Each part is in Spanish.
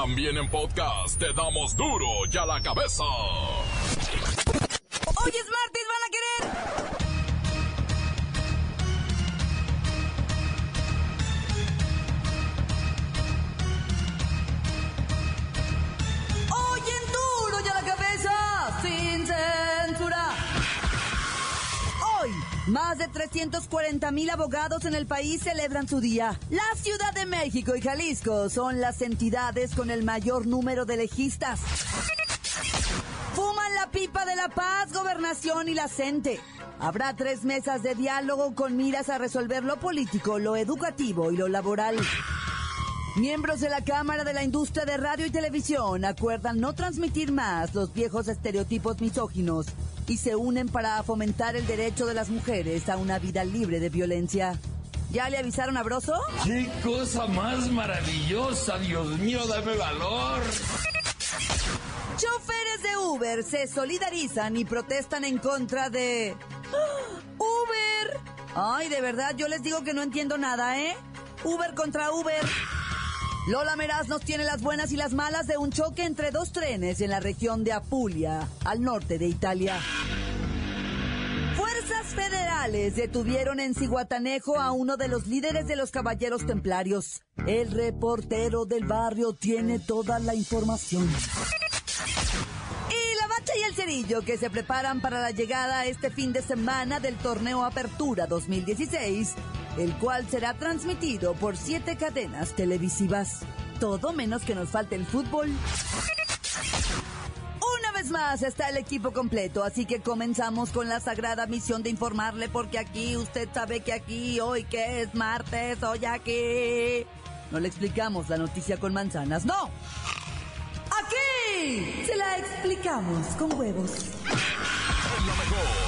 También en podcast te damos duro y a la cabeza. Hoy es martes, más de 340 mil abogados en el país celebran su día. La Ciudad de México y Jalisco son las entidades con el mayor número de legistas. Fuman la pipa de la paz, gobernación y la CENTE. Habrá tres mesas de diálogo con miras a resolver lo político, lo educativo y lo laboral. Miembros de la Cámara de la Industria de Radio y Televisión acuerdan no transmitir más los viejos estereotipos misóginos y se unen para fomentar el derecho de las mujeres a una vida libre de violencia. ¿Ya le avisaron a Broso? ¡Qué cosa más maravillosa! Dios mío, dame valor. Choferes de Uber se solidarizan y protestan en contra de... ¡Uber! Ay, de verdad, yo les digo que no entiendo nada, ¿eh? Uber contra Uber. Lola Meraz nos tiene las buenas y las malas de un choque entre dos trenes en la región de Apulia, al norte de Italia. Fuerzas federales detuvieron en Ciguatanejo a uno de los líderes de los caballeros templarios. El reportero del barrio tiene toda la información. Y la bacha y el cerillo que se preparan para la llegada este fin de semana del torneo Apertura 2016, el cual será transmitido por siete cadenas televisivas. Todo menos que nos falte el fútbol. Una vez más está el equipo completo, así que comenzamos con la sagrada misión de informarle porque aquí usted sabe que aquí hoy que es martes, hoy aquí. No le explicamos la noticia con manzanas, no. Aquí se la explicamos con huevos. Mejor,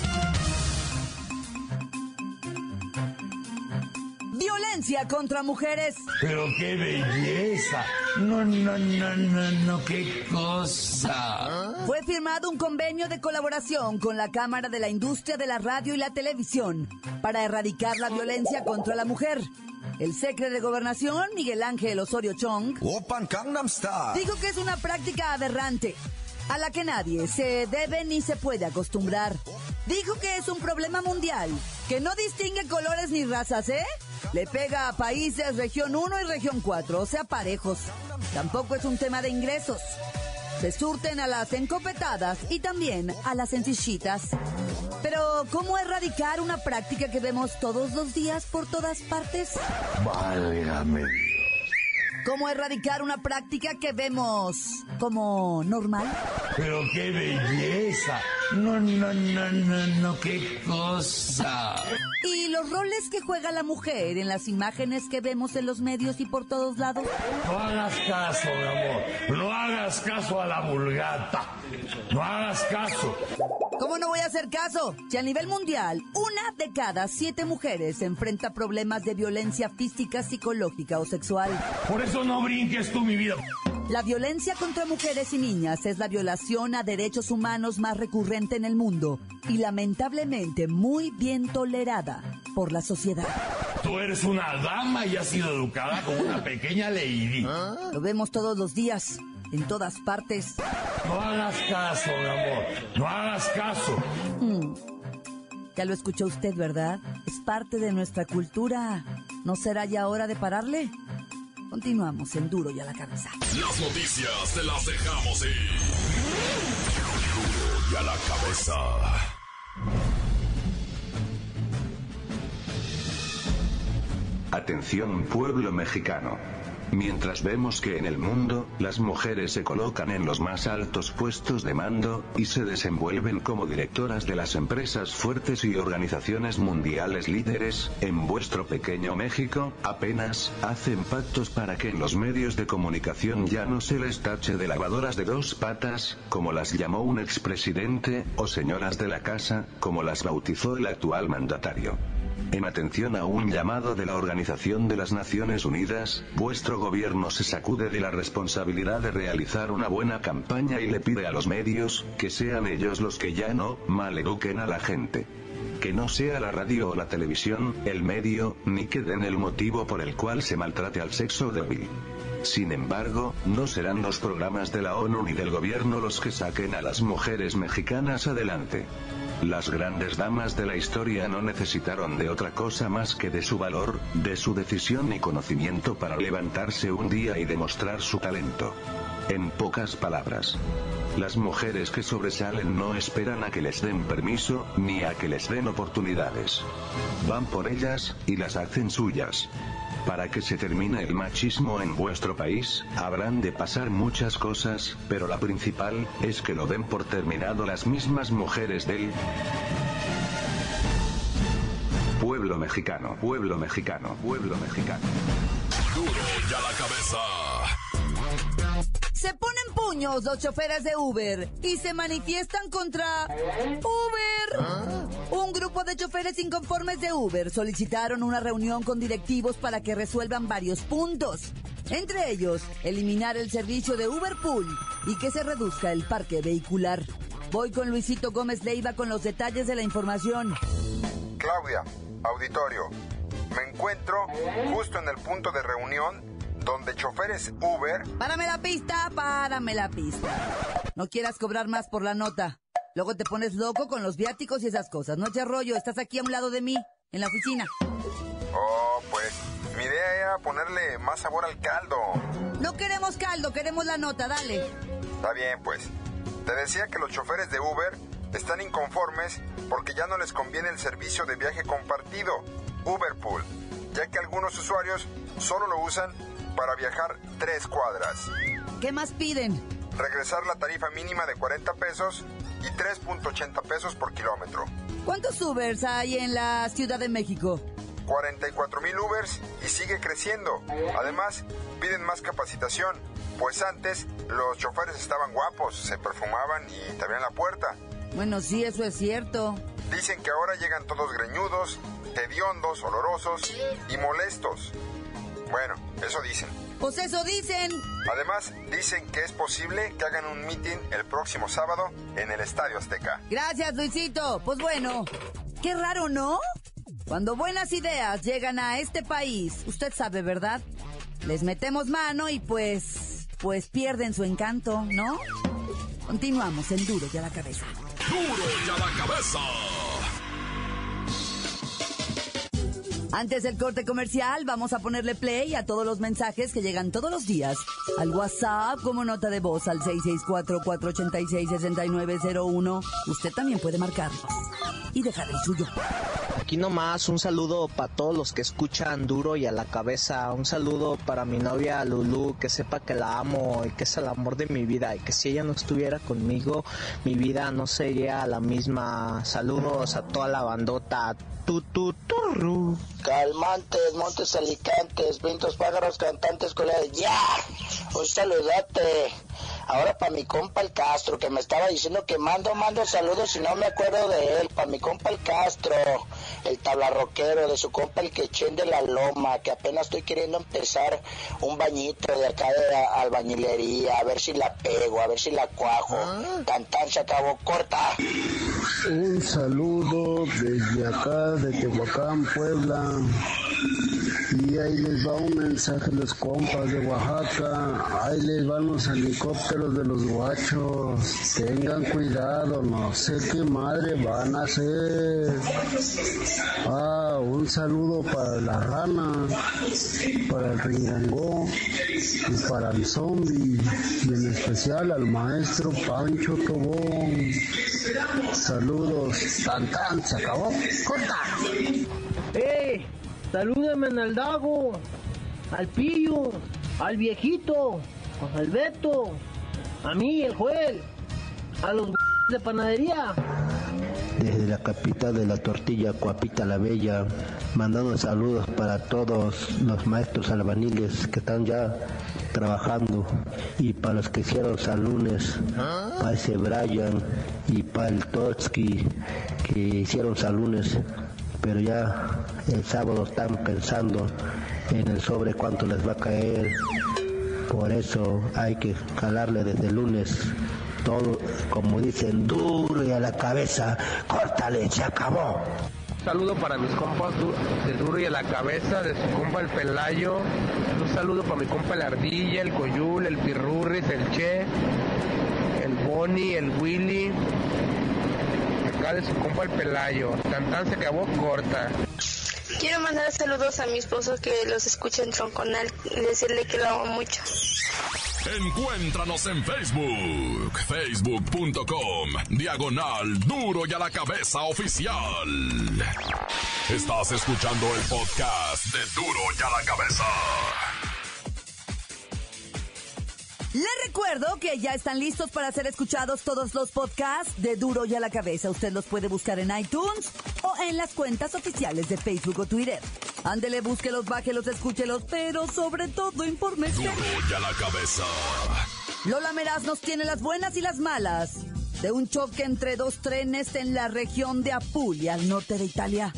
Violencia contra mujeres. Pero qué belleza. No, no, no, no, no, qué cosa. Fue firmado un convenio de colaboración con la Cámara de la Industria de la Radio y la Televisión para erradicar la violencia contra la mujer. El secretario de Gobernación, Miguel Ángel Osorio Chong, Open Gangnam Style. dijo que es una práctica aberrante a la que nadie se debe ni se puede acostumbrar. Dijo que es un problema mundial, que no distingue colores ni razas, ¿eh? Le pega a países región 1 y región 4, o sea, parejos. Tampoco es un tema de ingresos. Se surten a las encopetadas y también a las sencillitas. Pero, ¿cómo erradicar una práctica que vemos todos los días por todas partes? Válgame ¿Cómo erradicar una práctica que vemos como normal? Pero qué belleza. No, no, no, no, no, qué cosa. ¿Y los roles que juega la mujer en las imágenes que vemos en los medios y por todos lados? No hagas caso, mi amor. No hagas caso a la vulgata. No hagas caso. ¿Cómo no voy a hacer caso? Si a nivel mundial, una de cada siete mujeres enfrenta problemas de violencia física, psicológica o sexual. Por eso no brinques tú mi vida. La violencia contra mujeres y niñas es la violación a derechos humanos más recurrente en el mundo y lamentablemente muy bien tolerada por la sociedad. Tú eres una dama y has sido educada como una pequeña lady. Lo vemos todos los días, en todas partes. No hagas caso, mi amor. No hagas caso. Ya lo escuchó usted, ¿verdad? Es parte de nuestra cultura. ¿No será ya hora de pararle? Continuamos en Duro y a la cabeza. Las noticias te las dejamos ir. Duro y a la cabeza. Atención pueblo mexicano. Mientras vemos que en el mundo, las mujeres se colocan en los más altos puestos de mando, y se desenvuelven como directoras de las empresas fuertes y organizaciones mundiales líderes, en vuestro pequeño México, apenas, hacen pactos para que en los medios de comunicación ya no se les tache de lavadoras de dos patas, como las llamó un expresidente, o señoras de la casa, como las bautizó el actual mandatario. En atención a un llamado de la Organización de las Naciones Unidas, vuestro gobierno se sacude de la responsabilidad de realizar una buena campaña y le pide a los medios, que sean ellos los que ya no maleduquen a la gente. Que no sea la radio o la televisión, el medio, ni que den el motivo por el cual se maltrate al sexo débil. Sin embargo, no serán los programas de la ONU ni del gobierno los que saquen a las mujeres mexicanas adelante. Las grandes damas de la historia no necesitaron de otra cosa más que de su valor, de su decisión y conocimiento para levantarse un día y demostrar su talento. En pocas palabras, las mujeres que sobresalen no esperan a que les den permiso, ni a que les den oportunidades. Van por ellas, y las hacen suyas. Para que se termine el machismo en vuestro país, habrán de pasar muchas cosas, pero la principal, es que lo den por terminado las mismas mujeres del pueblo mexicano, pueblo mexicano, pueblo mexicano. Duro ya la cabeza. Se ponen puños los choferes de Uber y se manifiestan contra Uber. Grupo de choferes inconformes de Uber solicitaron una reunión con directivos para que resuelvan varios puntos. Entre ellos, eliminar el servicio de Uber Pool y que se reduzca el parque vehicular. Voy con Luisito Gómez Leiva con los detalles de la información. Claudia, auditorio. Me encuentro justo en el punto de reunión donde choferes Uber Párame la pista, párame la pista. No quieras cobrar más por la nota. Luego te pones loco con los viáticos y esas cosas. No eches rollo, estás aquí a un lado de mí, en la oficina. Oh, pues mi idea era ponerle más sabor al caldo. No queremos caldo, queremos la nota, dale. Está bien, pues. Te decía que los choferes de Uber están inconformes porque ya no les conviene el servicio de viaje compartido, Uberpool, ya que algunos usuarios solo lo usan para viajar tres cuadras. ¿Qué más piden? Regresar la tarifa mínima de 40 pesos y 3.80 pesos por kilómetro. ¿Cuántos Ubers hay en la Ciudad de México? 44 mil Ubers y sigue creciendo. Además, piden más capacitación, pues antes los choferes estaban guapos, se perfumaban y te abrían la puerta. Bueno, sí, eso es cierto. Dicen que ahora llegan todos greñudos, hediondos, olorosos y molestos. Bueno, eso dicen. Pues eso dicen. Además, dicen que es posible que hagan un meeting el próximo sábado en el Estadio Azteca. Gracias, Luisito. Pues bueno, qué raro, ¿no? Cuando buenas ideas llegan a este país, usted sabe, ¿verdad? Les metemos mano y pues, pues pierden su encanto, ¿no? Continuamos en Duro y a la cabeza. Duro y a la cabeza. Antes del corte comercial, vamos a ponerle play a todos los mensajes que llegan todos los días al WhatsApp como nota de voz al 664-486-6901. Usted también puede marcarnos y dejar el suyo. Aquí nomás un saludo para todos los que escuchan duro y a la cabeza. Un saludo para mi novia Lulu, que sepa que la amo y que es el amor de mi vida y que si ella no estuviera conmigo, mi vida no sería la misma. Saludos a toda la bandota. Tu, tu, turru. Calmantes, montes, alicantes, pintos, pájaros, cantantes, colegas. ¡Ya! Un saludote. Ahora para mi compa el Castro, que me estaba diciendo que mando, mando saludos y no me acuerdo de él. Para mi compa el Castro, el tablarroquero, de su compa el Quechén de la Loma, que apenas estoy queriendo empezar un bañito de acá de la albañilería, a ver si la pego, a ver si la cuajo. Cantar se acabó corta. Un saludo desde acá, de Tehuacán, Puebla. Y ahí les va un mensaje los compas de Oaxaca. Ahí les van los helicópteros de los guachos. Tengan cuidado, no sé qué madre van a hacer. Ah, un saludo para la rana, para el ringangó y para el zombie. Y en especial al maestro Pancho Tobón. Saludos. Tan tan, se acabó. Corta. ¡Eh! Salúdame el Dago, al Pillo, al viejito, al Beto, a mí, el Joel, a los de panadería. Desde la capital de la tortilla, Coapita la Bella, mandando saludos para todos los maestros albaniles que están ya trabajando y para los que hicieron salunes, para ese Brian y para el Totsky que hicieron salunes pero ya el sábado están pensando en el sobre cuánto les va a caer. Por eso hay que jalarle desde el lunes todo, como dicen, duro y a la cabeza, córtale, se acabó. saludo para mis compas de Duro y a la cabeza, de su compa el Pelayo. Un saludo para mi compa el Ardilla, el Coyul, el Pirurris, el Che, el Bonnie, el Willy. De su compa el Pelayo. Tantán se acabó corta. Quiero mandar saludos a mi esposo que los escucha en Tronconal y decirle que lo amo mucho. Encuéntranos en Facebook, facebook.com, diagonal duro y a la cabeza oficial. Estás escuchando el podcast de duro y a la cabeza. Les recuerdo que ya están listos para ser escuchados todos los podcasts de Duro y a la cabeza. Usted los puede buscar en iTunes o en las cuentas oficiales de Facebook o Twitter. Ándele, búsquelos, bájelos, escúchelos, pero sobre todo infórmese. Duro y a la cabeza. Lola Meraz nos tiene las buenas y las malas de un choque entre dos trenes en la región de Apulia, al norte de Italia.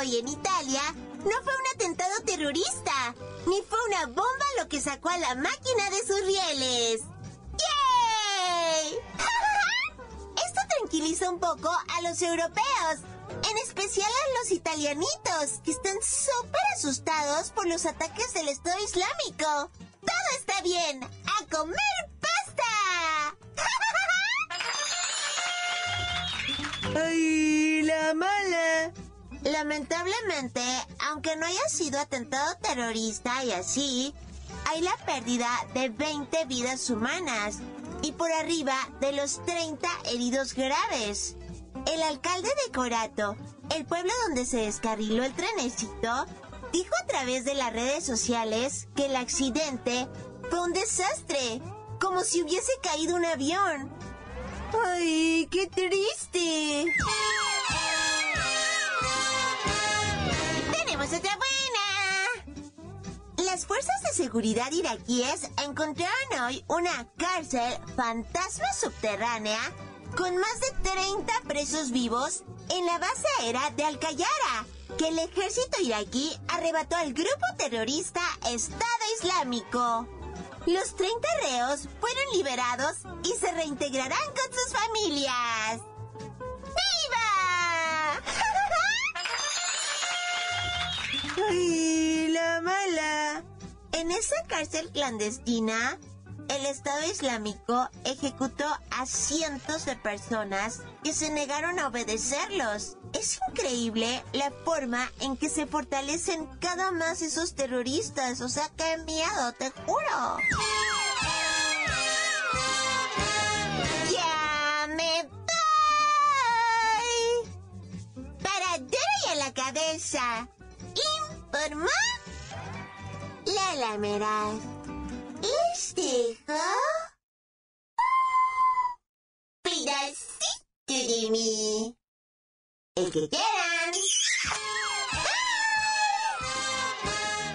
Hoy en Italia no fue un atentado terrorista, ni fue una bomba lo que sacó a la máquina de sus rieles. ¡Yay! Esto tranquiliza un poco a los europeos, en especial a los italianitos, que están súper asustados por los ataques del Estado Islámico. Todo está bien. ¡A comer pasta! ¡Ay, la mala! Lamentablemente, aunque no haya sido atentado terrorista y así, hay la pérdida de 20 vidas humanas y por arriba de los 30 heridos graves. El alcalde de Corato, el pueblo donde se descarriló el trenecito, dijo a través de las redes sociales que el accidente fue un desastre, como si hubiese caído un avión. ¡Ay, qué triste! Seguridad iraquíes encontraron hoy una cárcel fantasma subterránea con más de 30 presos vivos en la base aérea de Al-Qayara, que el ejército iraquí arrebató al grupo terrorista Estado Islámico. Los 30 reos fueron liberados y se reintegrarán con sus familias. ¡Viva! ¡Ay, la mala! En esa cárcel clandestina, el Estado Islámico ejecutó a cientos de personas que se negaron a obedecerlos. Es increíble la forma en que se fortalecen cada más esos terroristas. O sea, qué miedo, te juro. ¡Ya me voy! Para y a la cabeza. Informó Meraz. Les dejo pedacito de mí. El que quieran.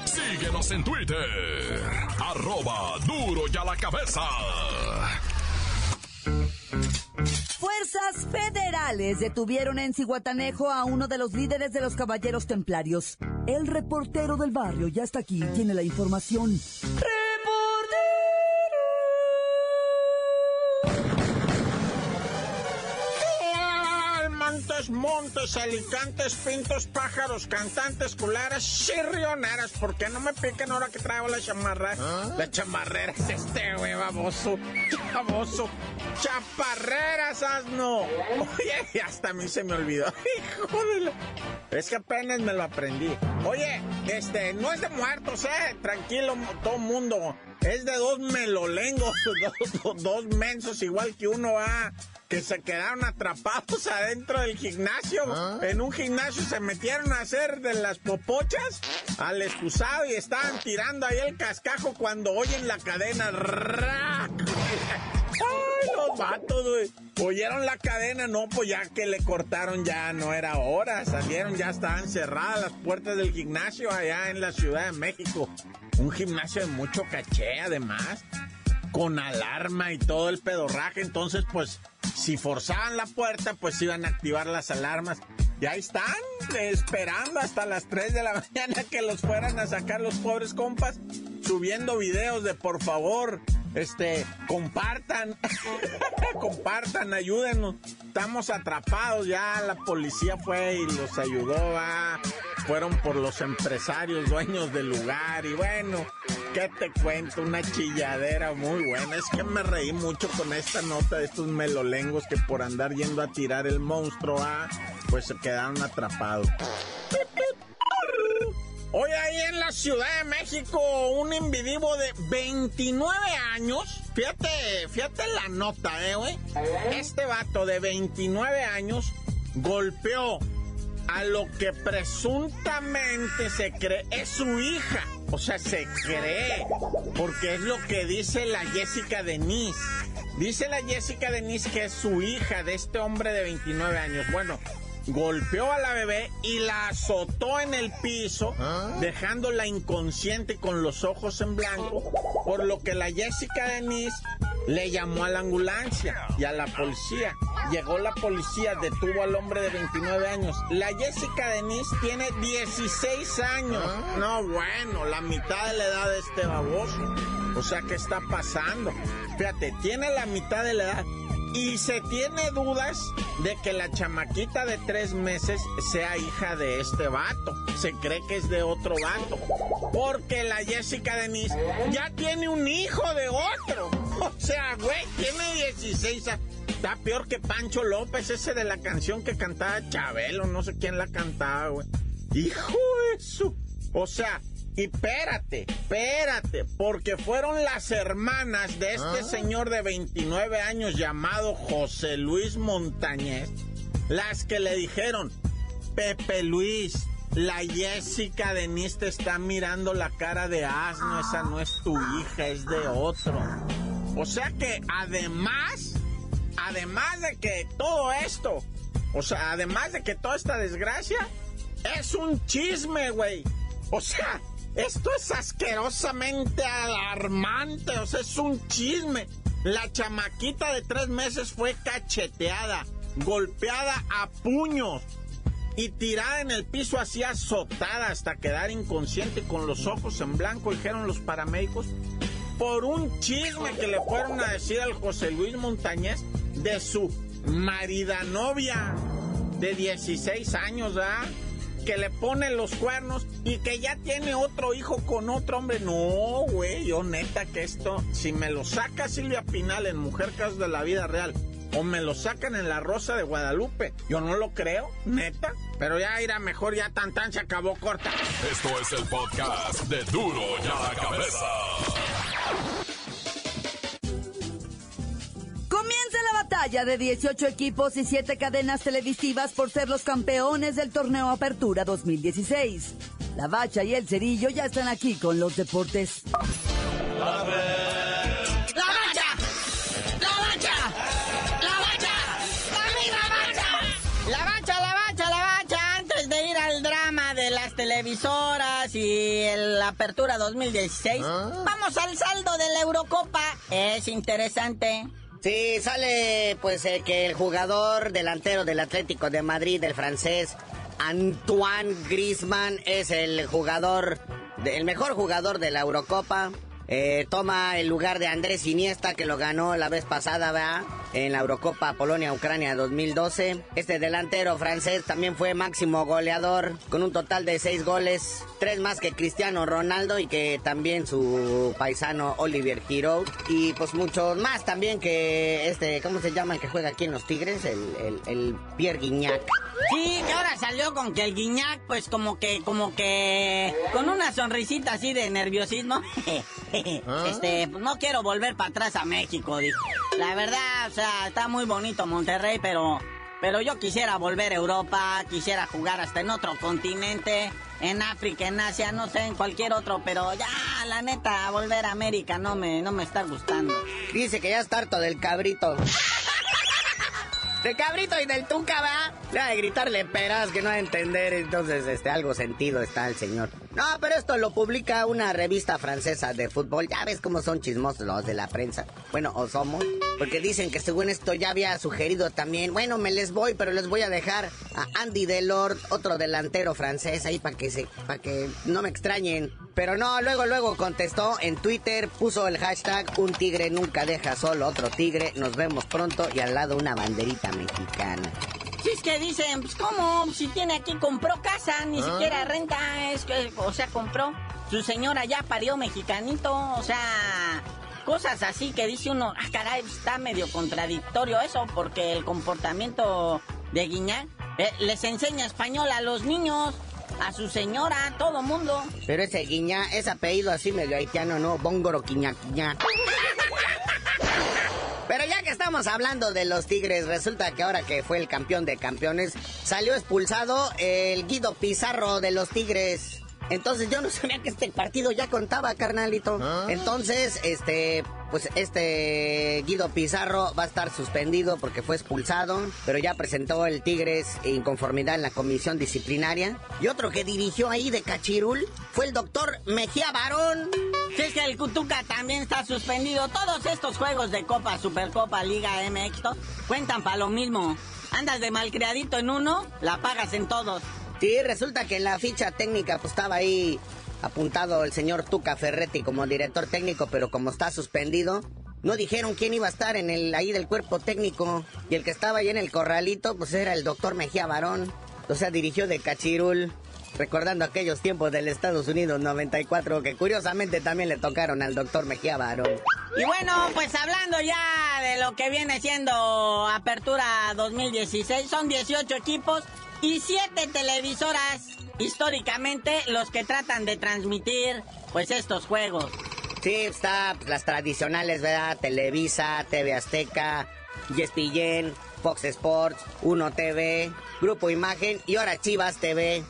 Síguenos en Twitter. Arroba duro y a la cabeza. Fuerzas federales detuvieron en Cihuatanejo a uno de los líderes de los caballeros templarios. El reportero del barrio ya está aquí, tiene la información. Montes, montes, alicantes, pintos, pájaros, cantantes, culares, chirrioneras. ¿Por qué no me piquen ahora que traigo la chamarra? La chamarrera es este, güey, baboso. Baboso. Chaparreras, asno. Oye, hasta a mí se me olvidó. Hijo de la... Es que apenas me lo aprendí. Oye, este, no es de muertos, eh. Tranquilo, todo mundo. Es de dos melolengos, dos, dos, mensos, igual que uno, ah que se quedaron atrapados adentro del gimnasio. En un gimnasio se metieron a hacer de las popochas al excusado y estaban tirando ahí el cascajo cuando oyen la cadena. ¡Rac! ¡Ay, los los vatos, güey. Oyeron la cadena, no, pues ya que le cortaron ya no era hora. Salieron, ya estaban cerradas las puertas del gimnasio allá en la Ciudad de México. Un gimnasio de mucho caché, además. Con alarma y todo el pedorraje. Entonces, pues, si forzaban la puerta, pues iban a activar las alarmas. Y ahí están, esperando hasta las 3 de la mañana que los fueran a sacar los pobres compas, subiendo videos de por favor, este, compartan, compartan, ayúdenos. Estamos atrapados ya, la policía fue y los ayudó, fueron por los empresarios dueños del lugar y bueno, ¿qué te cuento? Una chilladera muy buena. Es que me reí mucho con esta nota de estos melolengos que por andar yendo a tirar el monstruo, ah, pues se quedaron atrapados. Hoy ahí en la Ciudad de México, un individuo de 29 años, fíjate, fíjate la nota, eh, güey. Este vato de 29 años golpeó a lo que presuntamente se cree es su hija. O sea, se cree, porque es lo que dice la Jessica Denise. Dice la Jessica Denise que es su hija de este hombre de 29 años. Bueno, golpeó a la bebé y la azotó en el piso, dejándola inconsciente con los ojos en blanco, por lo que la Jessica Denise le llamó a la ambulancia y a la policía. Llegó la policía, detuvo al hombre de 29 años. La Jessica Denise tiene 16 años. No, bueno, la mitad de la edad de este baboso. O sea, ¿qué está pasando? Fíjate, tiene la mitad de la edad y se tiene dudas de que la chamaquita de tres meses sea hija de este vato. Se cree que es de otro vato. Porque la Jessica Denise ya tiene un hijo de otro. O sea, güey, tiene 16 años. Está peor que Pancho López, ese de la canción que cantaba Chabelo, no sé quién la cantaba, güey. Hijo de su. O sea, y espérate, espérate, porque fueron las hermanas de este ah. señor de 29 años llamado José Luis Montañez las que le dijeron, Pepe Luis, la Jessica Denise te está mirando la cara de asno, esa no es tu hija, es de otro. O sea que además, además de que todo esto, o sea, además de que toda esta desgracia, es un chisme, güey. O sea, esto es asquerosamente alarmante, o sea, es un chisme. La chamaquita de tres meses fue cacheteada, golpeada a puños y tirada en el piso así azotada hasta quedar inconsciente con los ojos en blanco, dijeron los paramédicos, por un chisme que le fueron a decir al José Luis Montañez de su marida novia de 16 años, ¿ah? Que le pone los cuernos y que ya tiene otro hijo con otro hombre. No, güey, yo neta que esto, si me lo saca Silvia Pinal en Mujer Casos de la Vida Real, o me lo sacan en La Rosa de Guadalupe, yo no lo creo, neta. Pero ya irá mejor, ya tan tan se acabó corta. Esto es el podcast de Duro ya la cabeza. Batalla de 18 equipos y 7 cadenas televisivas por ser los campeones del torneo Apertura 2016. La Bacha y el Cerillo ya están aquí con los deportes. ¡La Bacha! ¡La Bacha! ¡La Bacha! ¡A mí la Bacha! La Bacha, la Bacha, la Bacha. Antes de ir al drama de las televisoras y la Apertura 2016, ¿Ah? vamos al saldo de la Eurocopa. Es interesante. Sí, sale pues eh, que el jugador delantero del Atlético de Madrid, el francés Antoine Griezmann, es el jugador, el mejor jugador de la Eurocopa. Eh, toma el lugar de Andrés Iniesta, que lo ganó la vez pasada, ¿verdad? en la Eurocopa Polonia-Ucrania 2012. Este delantero francés también fue máximo goleador con un total de seis goles, tres más que Cristiano Ronaldo y que también su paisano Olivier Giroud. Y pues muchos más también que este, ¿cómo se llama el que juega aquí en los Tigres? El, el, Pierre Guignac. Sí, que ahora salió con que el Guignac, pues como que, como que, con una sonrisita así de nerviosismo. Este, no quiero volver para atrás a México, La verdad, o sea, está muy bonito Monterrey, pero Pero yo quisiera volver a Europa, quisiera jugar hasta en otro continente, en África, en Asia, no sé, en cualquier otro, pero ya, la neta, volver a América no me, no me está gustando. Dice que ya está harto del cabrito. De cabrito y del tuca, va. Ya de gritarle peras que no va a entender, entonces este algo sentido está el señor. No, pero esto lo publica una revista francesa de fútbol. Ya ves cómo son chismosos los de la prensa. Bueno, o somos. Porque dicen que según esto ya había sugerido también. Bueno, me les voy, pero les voy a dejar a Andy Delort, otro delantero francés, ahí para que se, que no me extrañen. Pero no, luego, luego contestó en Twitter, puso el hashtag Un tigre nunca deja solo otro tigre. Nos vemos pronto y al lado una banderita mexicana. Si es que dicen, pues cómo, si tiene aquí, compró casa, ni siquiera renta, es que, o sea, compró. Su señora ya parió mexicanito, o sea, cosas así que dice uno, ah, caray, está medio contradictorio eso, porque el comportamiento de Guiñac eh, les enseña español a los niños, a su señora, a todo mundo. Pero ese guiña, ese apellido así medio haitiano, ¿no? Bóngoro quiña quiña. Pero ya que estamos hablando de los Tigres, resulta que ahora que fue el campeón de campeones, salió expulsado el Guido Pizarro de los Tigres. Entonces yo no sabía que este partido ya contaba, carnalito. Entonces, este, pues este Guido Pizarro va a estar suspendido porque fue expulsado, pero ya presentó el Tigres inconformidad en la comisión disciplinaria. Y otro que dirigió ahí de Cachirul fue el doctor Mejía Barón. Si es que el Cutuca también está suspendido, todos estos juegos de Copa, Supercopa, Liga MX, cuentan para lo mismo. Andas de malcriadito en uno, la pagas en todos. Sí, resulta que en la ficha técnica pues estaba ahí apuntado el señor Tuca Ferretti como director técnico, pero como está suspendido, no dijeron quién iba a estar en el ahí del cuerpo técnico y el que estaba ahí en el corralito pues era el doctor Mejía Barón, o sea, dirigió de Cachirul. Recordando aquellos tiempos del Estados Unidos 94 que curiosamente también le tocaron al doctor Mejía Barón. Y bueno, pues hablando ya de lo que viene siendo Apertura 2016, son 18 equipos y 7 televisoras históricamente los que tratan de transmitir pues estos juegos. Sí, está las tradicionales, ¿verdad? Televisa, TV Azteca, ESPN, Fox Sports, Uno TV, Grupo Imagen y ahora Chivas TV.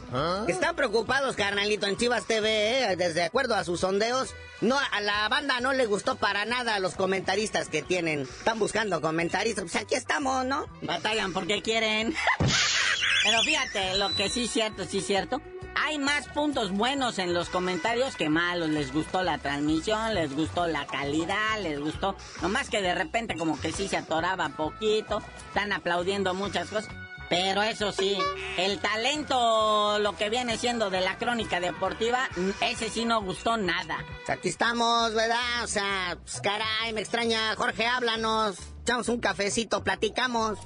Están preocupados, carnalito, en Chivas TV, ¿eh? desde acuerdo a sus sondeos. No, a la banda no le gustó para nada a los comentaristas que tienen. Están buscando comentaristas. Pues aquí estamos, ¿no? Batallan porque quieren. Pero fíjate, lo que sí es cierto, sí es cierto. Hay más puntos buenos en los comentarios que malos. Les gustó la transmisión, les gustó la calidad, les gustó. Nomás que de repente como que sí se atoraba poquito. Están aplaudiendo muchas cosas. Pero eso sí, el talento, lo que viene siendo de la crónica deportiva, ese sí no gustó nada. Aquí estamos, ¿verdad? O sea, pues caray, me extraña. Jorge, háblanos. Echamos un cafecito, platicamos.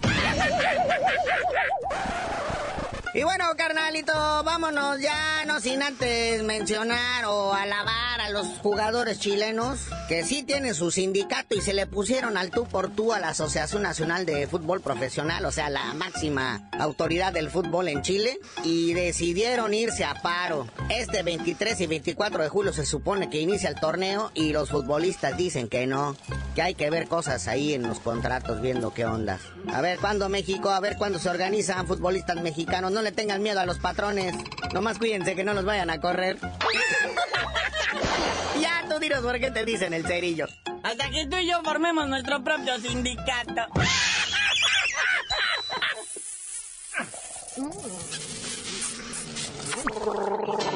Y bueno, carnalito, vámonos ya, no sin antes mencionar o alabar a los jugadores chilenos que sí tienen su sindicato y se le pusieron al tú por tú a la Asociación Nacional de Fútbol Profesional, o sea, la máxima autoridad del fútbol en Chile, y decidieron irse a paro. Este 23 y 24 de julio se supone que inicia el torneo y los futbolistas dicen que no, que hay que ver cosas ahí en los contratos viendo qué ondas. A ver cuándo México, a ver cuándo se organizan futbolistas mexicanos, no le tengan miedo a los patrones, nomás cuídense que no los vayan a correr. ya, tú dinos por qué te dicen el cerillo. Hasta que tú y yo formemos nuestro propio sindicato.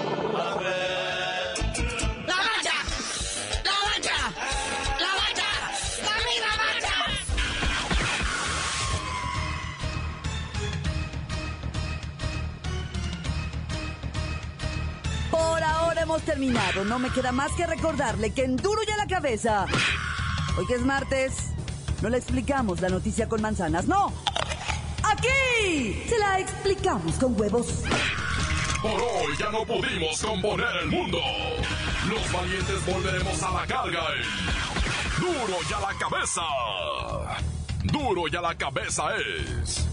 terminado. No me queda más que recordarle que en duro y a la cabeza. Hoy que es martes, no le explicamos la noticia con manzanas, no. Aquí se la explicamos con huevos. Por hoy ya no pudimos componer el mundo. Los valientes volveremos a la carga. en Duro y a la cabeza. Duro y a la cabeza es.